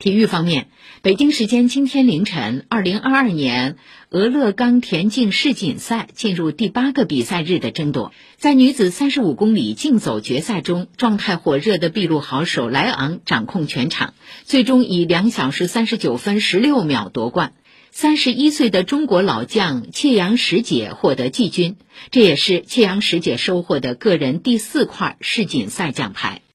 体育方面北京时间今天凌晨二零二二年俄勒冈田径世锦赛进入第八个比赛日的争夺。在女子三十五公里竞走决赛中状态火热的秘鲁好手莱昂掌控全场最终以两小时三十九分十六秒夺冠。三十一岁的中国老将切阳什姐获得季军这也是切阳什姐收获的个人第四块世锦赛奖牌。